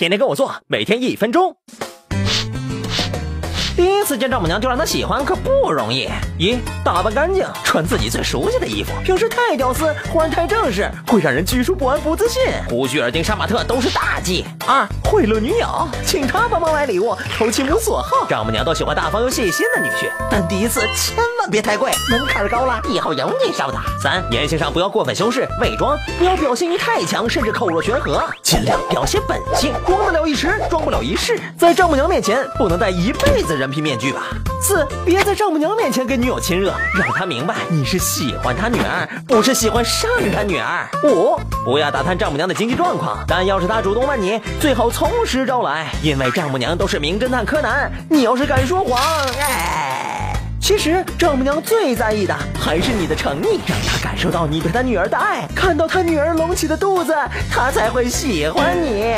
天天跟我做，每天一分钟。第一次见丈母娘就让她喜欢，可不容易。一打扮干净，穿自己最熟悉的衣服。平时太屌丝，忽然太正式，会让人拘束不安、不自信。胡须、耳钉、杀马特都是大忌。二贿赂女友，请她帮忙买礼物，投其母所好。丈母娘都喜欢大方又细心的女婿，但第一次千万别太贵，门槛高了，以后有你受的。三言行上不要过分修饰、伪装，不要表现欲太强，甚至口若悬河，尽量表现本性，装得了一时，装不了一世。在丈母娘面前，不能带一辈子人。皮面具吧。四，别在丈母娘面前跟女友亲热，让她明白你是喜欢她女儿，不是喜欢上她女儿。五，不要打探丈母娘的经济状况，但要是她主动问你，最好从实招来，因为丈母娘都是名侦探柯南，你要是敢说谎，哎，其实丈母娘最在意的还是你的诚意，让她感受到你对她女儿的爱，看到她女儿隆起的肚子，她才会喜欢你。